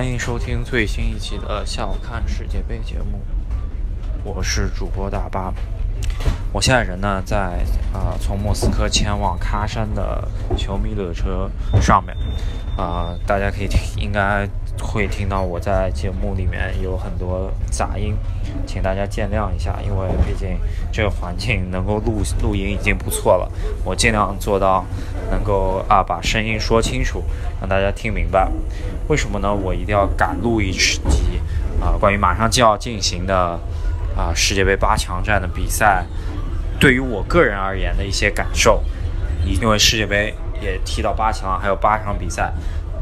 欢迎收听最新一期的《笑看世界杯》节目，我是主播大巴。我现在人呢在啊，从莫斯科前往喀山的球迷的车上面啊，大家可以听，应该会听到我在节目里面有很多杂音，请大家见谅一下，因为毕竟这个环境能够录录音已经不错了，我尽量做到能够啊把声音说清楚，让大家听明白。为什么呢？我一定要赶录一集啊，关于马上就要进行的啊世界杯八强战的比赛。对于我个人而言的一些感受，因为世界杯也踢到八强，还有八场比赛，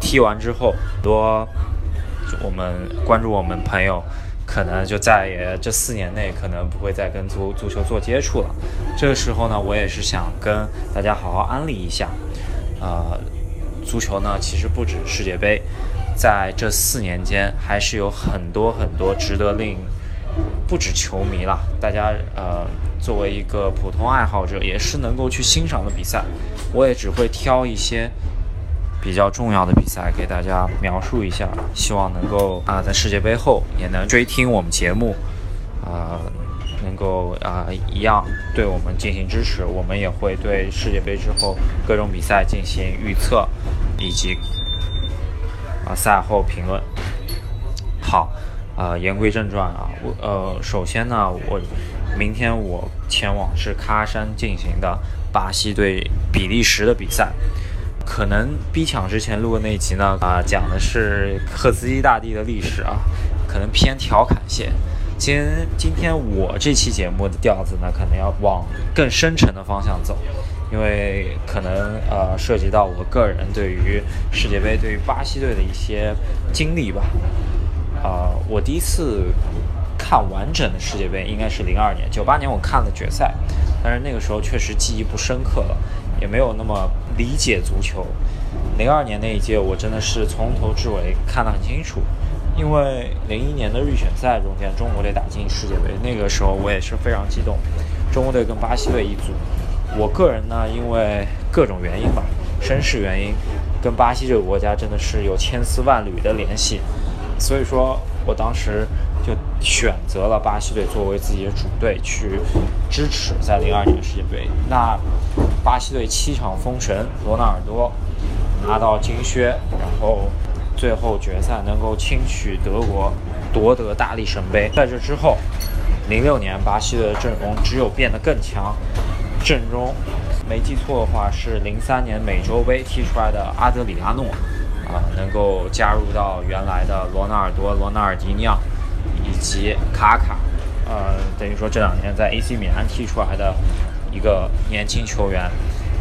踢完之后，很多我们关注我们朋友，可能就再也这四年内可能不会再跟足足球做接触了。这个时候呢，我也是想跟大家好好安利一下，呃，足球呢其实不止世界杯，在这四年间还是有很多很多值得令。不止球迷了，大家呃，作为一个普通爱好者，也是能够去欣赏的比赛。我也只会挑一些比较重要的比赛给大家描述一下，希望能够啊，在世界杯后也能追听我们节目，啊，能够啊一样对我们进行支持。我们也会对世界杯之后各种比赛进行预测，以及啊赛后评论。好。啊，言归正传啊，我呃，首先呢，我明天我前往是喀山进行的巴西对比利时的比赛，可能逼抢之前录的那一集呢，啊，讲的是赫兹基大帝的历史啊，可能偏调侃些。今今天我这期节目的调子呢，可能要往更深沉的方向走，因为可能呃涉及到我个人对于世界杯对于巴西队的一些经历吧。啊，我第一次看完整的世界杯应该是零二年，九八年我看了决赛，但是那个时候确实记忆不深刻了，也没有那么理解足球。零二年那一届我真的是从头至尾看得很清楚，因为零一年的预选赛中间中国队打进世界杯，那个时候我也是非常激动。中国队跟巴西队一组，我个人呢因为各种原因吧，身世原因，跟巴西这个国家真的是有千丝万缕的联系。所以说我当时就选择了巴西队作为自己的主队去支持，在零二年的世界杯。那巴西队七场封神，罗纳尔多拿到金靴，然后最后决赛能够轻取德国，夺得大力神杯。在这之后，零六年巴西队的阵容只有变得更强，阵中没记错的话是零三年美洲杯踢出来的阿德里亚诺。啊，能够加入到原来的罗纳尔多、罗纳尔迪尼奥以及卡卡，呃，等于说这两年在 AC 米兰踢出来的一个年轻球员，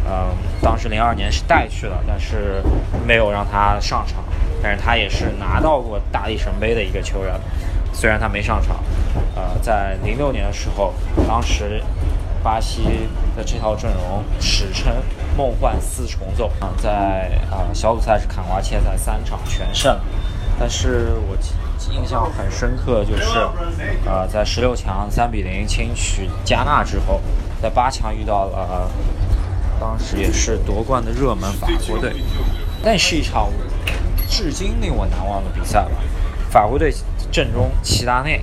嗯，当时零二年是带去了，但是没有让他上场，但是他也是拿到过大力神杯的一个球员，虽然他没上场，呃，在零六年的时候，当时。巴西的这套阵容史称“梦幻四重奏”啊，在啊小组赛是砍瓜切赛三场全胜，但是我印象很深刻就是，呃，在十六强三比零轻取加纳之后，在八强遇到了当时也是夺冠的热门法国队，但是一场至今令我难忘的比赛吧。法国队阵中齐达内。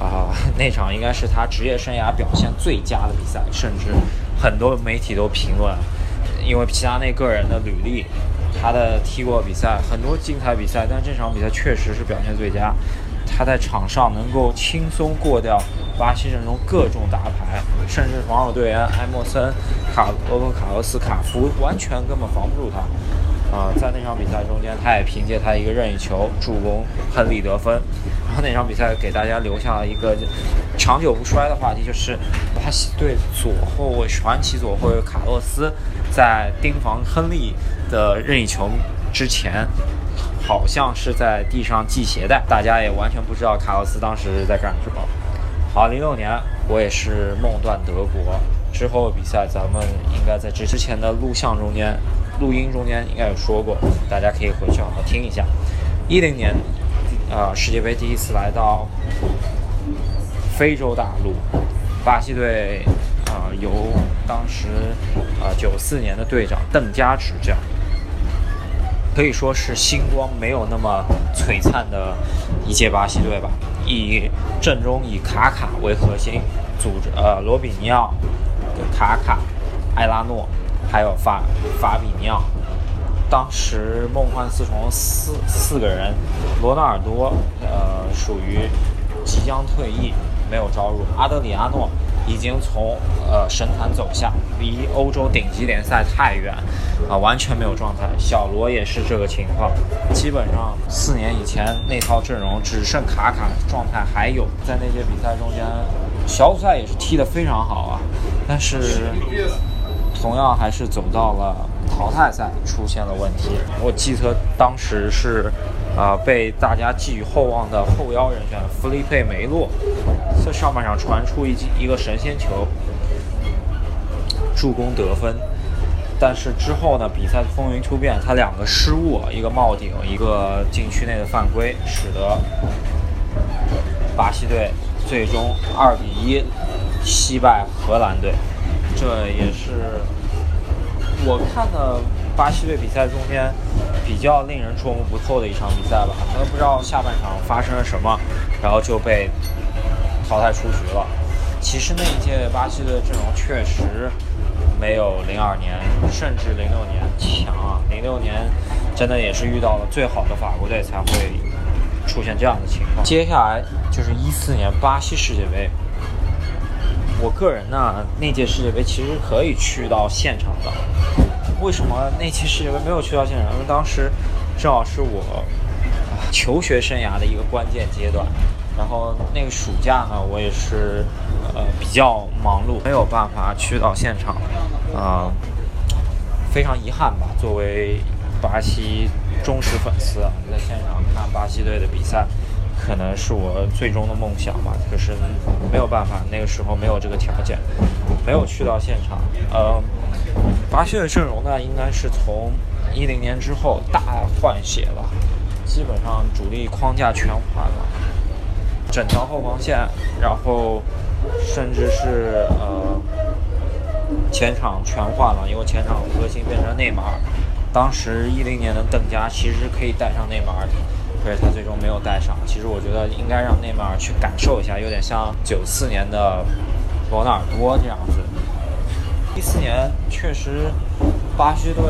啊，那场应该是他职业生涯表现最佳的比赛，甚至很多媒体都评论，因为齐达内个人的履历，他的踢过比赛很多精彩比赛，但这场比赛确实是表现最佳。他在场上能够轻松过掉巴西阵中各种大牌，甚至防守队员埃莫森、卡罗伯卡洛斯、卡夫，完全根本防不住他。啊，在那场比赛中间，他也凭借他一个任意球助攻亨利得分。然后那场比赛给大家留下了一个长久不衰的话题，就是巴西队左后卫传奇左后卫卡洛斯在盯防亨利的任意球之前，好像是在地上系鞋带。大家也完全不知道卡洛斯当时在干什么。好，零六年我也是梦断德国之后比赛，咱们应该在这之前的录像中间。录音中间应该有说过，大家可以回去好好听一下。一零年，呃，世界杯第一次来到非洲大陆，巴西队，呃，由当时，啊，九四年的队长邓加执教。可以说是星光没有那么璀璨的一届巴西队吧。以阵中以卡卡为核心，组织呃罗比尼奥、卡卡、埃拉诺，还有法法比尼奥。当时梦幻四重四四个人，罗纳尔多呃属于即将退役，没有招入。阿德里阿诺已经从呃神坛走下，离欧洲顶级联赛太远，啊完全没有状态。小罗也是这个情况，基本上四年以前那套阵容只剩卡卡状态还有。在那届比赛中间，小组赛也是踢得非常好啊，但是同样还是走到了。淘汰赛出现了问题，我记得当时是，呃，被大家寄予厚望的后腰人选弗利佩梅洛，在上半场传出一记一个神仙球，助攻得分，但是之后呢，比赛风云突变，他两个失误，一个帽顶，一个禁区内的犯规，使得巴西队最终二比一惜败荷兰队，这也是。我看的巴西队比赛中间比较令人捉摸不透的一场比赛吧，可能不知道下半场发生了什么，然后就被淘汰出局了。其实那一届巴西队的阵容确实没有零二年甚至零六年强啊，零六年真的也是遇到了最好的法国队才会出现这样的情况。接下来就是一四年巴西世界杯。我个人呢，那届世界杯其实可以去到现场的。为什么那期世界杯没有去到现场？因为当时正好是我求学生涯的一个关键阶段。然后那个暑假呢，我也是呃比较忙碌，没有办法去到现场。啊，非常遗憾吧。作为巴西忠实粉丝啊，在现场看巴西队的比赛。可能是我最终的梦想吧，可是没有办法，那个时候没有这个条件，没有去到现场。呃，巴西的阵容呢，应该是从一零年之后大换血了，基本上主力框架全换了，整条后防线，然后甚至是呃前场全换了，因为前场核心变成内马尔。当时一零年的邓加其实可以带上内马尔的。可是他最终没有带上。其实我觉得应该让内马尔去感受一下，有点像九四年的罗纳尔多这样子。一四年确实，巴西队，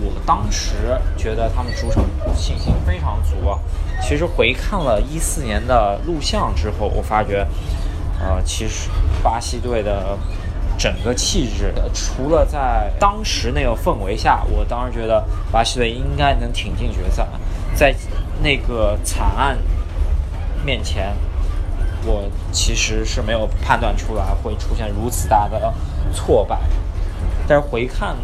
我当时觉得他们主场信心非常足啊。其实回看了一四年的录像之后，我发觉，呃，其实巴西队的整个气质，除了在当时那个氛围下，我当时觉得巴西队应该能挺进决赛，在。那个惨案面前，我其实是没有判断出来会出现如此大的挫败。但是回看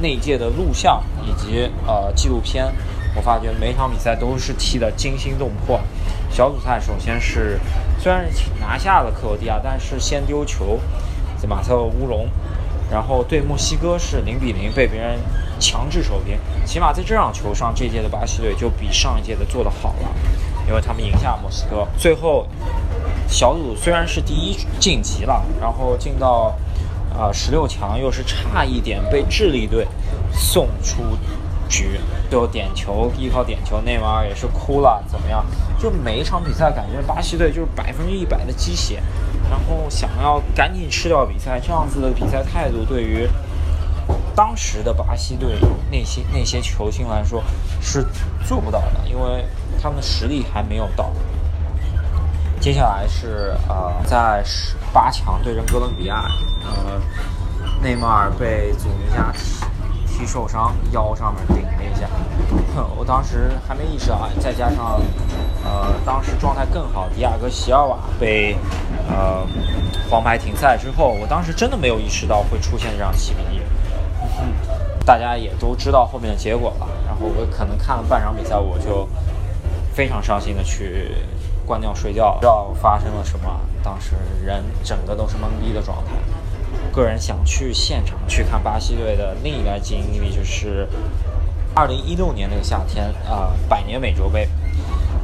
那届的录像以及呃纪录片，我发觉每场比赛都是踢得惊心动魄。小组赛首先是虽然拿下了克罗地亚，但是先丢球，马特乌龙。然后对墨西哥是零比零被别人强制守平，起码在这场球上，这届的巴西队就比上一届的做得好了，因为他们赢下墨西哥。最后小组虽然是第一晋级了，然后进到啊十六强又是差一点被智利队送出局，最后点球依靠点球，内马尔也是哭了，怎么样？就每一场比赛感觉巴西队就是百分之一百的鸡血。然后想要赶紧吃掉比赛，这样子的比赛态度对于当时的巴西队那些那些球星来说是做不到的，因为他们的实力还没有到。接下来是呃，在十八强对阵哥伦比亚，呃，内马尔被祖尼加踢踢受伤，腰上面顶了一下，我当时还没意识到，再加上。呃，当时状态更好，迪亚哥席尔瓦被呃黄牌停赛之后，我当时真的没有意识到会出现这样七比一。大家也都知道后面的结果了，然后我可能看了半场比赛，我就非常伤心的去关掉睡觉，不知道发生了什么，当时人整个都是懵逼的状态。个人想去现场去看巴西队的另一个经历，就是二零一六年那个夏天，呃，百年美洲杯。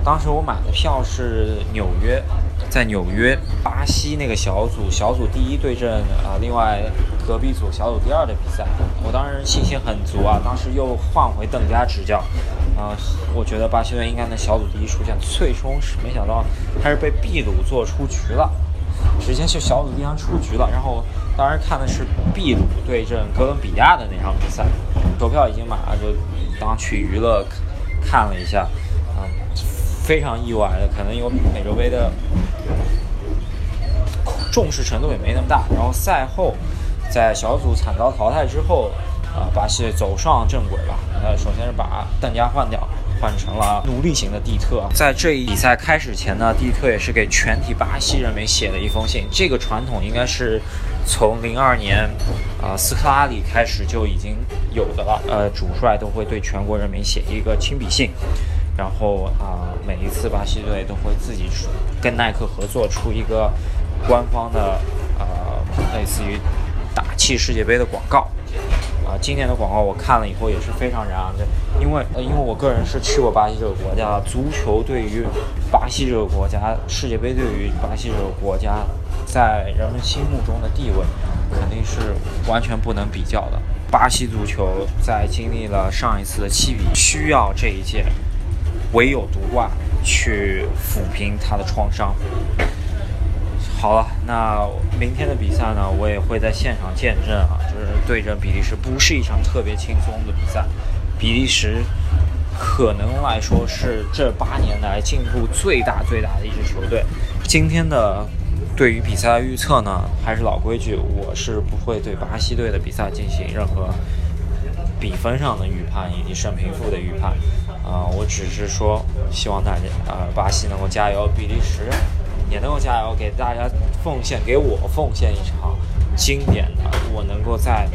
当时我买的票是纽约，在纽约，巴西那个小组，小组第一对阵啊，另外隔壁组小组第二的比赛，我当时信心很足啊。当时又换回邓加执教，啊，我觉得巴西队应该能小组第一出线。最终是没想到他是被秘鲁做出局了，直接就小组第三出局了。然后当时看的是秘鲁对阵哥伦比亚的那场比赛，投票已经买了，就当去娱乐看了一下，啊，非常意外的，可能有美洲杯的。重视程度也没那么大。然后赛后，在小组惨遭淘汰之后，啊，巴西走上正轨了。呃，首先是把邓加换掉，换成了奴隶型的蒂特。在这一比赛开始前呢，蒂特也是给全体巴西人民写了一封信。这个传统应该是从零二年啊斯科拉里开始就已经有的了。呃，主帅都会对全国人民写一个亲笔信，然后啊，每一次巴西队都会自己出跟耐克合作出一个。官方的呃，类似于打气世界杯的广告啊，今年的广告我看了以后也是非常燃的，因为呃，因为我个人是去过巴西这个国家，足球对于巴西这个国家，世界杯对于巴西这个国家，在人们心目中的地位肯定是完全不能比较的。巴西足球在经历了上一次的七比，需要这一届唯有独冠去抚平他的创伤。好了，那明天的比赛呢？我也会在现场见证啊，就是对阵比利时，不是一场特别轻松的比赛。比利时可能来说是这八年来进步最大最大的一支球队。今天的对于比赛的预测呢，还是老规矩，我是不会对巴西队的比赛进行任何比分上的预判以及胜平负的预判啊，我只是说希望大家啊，巴西能够加油，比利时。也能够加油，给大家奉献，给我奉献一场经典的，我能够在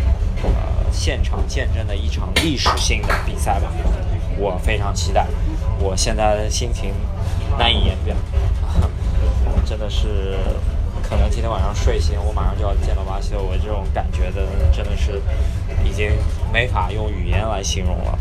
呃现场见证的一场历史性的比赛吧。我非常期待，我现在的心情难以言表，真的是，可能今天晚上睡醒，我马上就要见到巴西了，我这种感觉的真的是已经没法用语言来形容了。